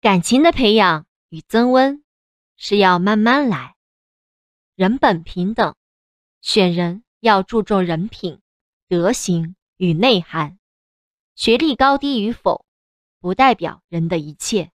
感情的培养与增温是要慢慢来。人本平等选人要注重人品德行与内涵。学历高低与否不代表人的一切。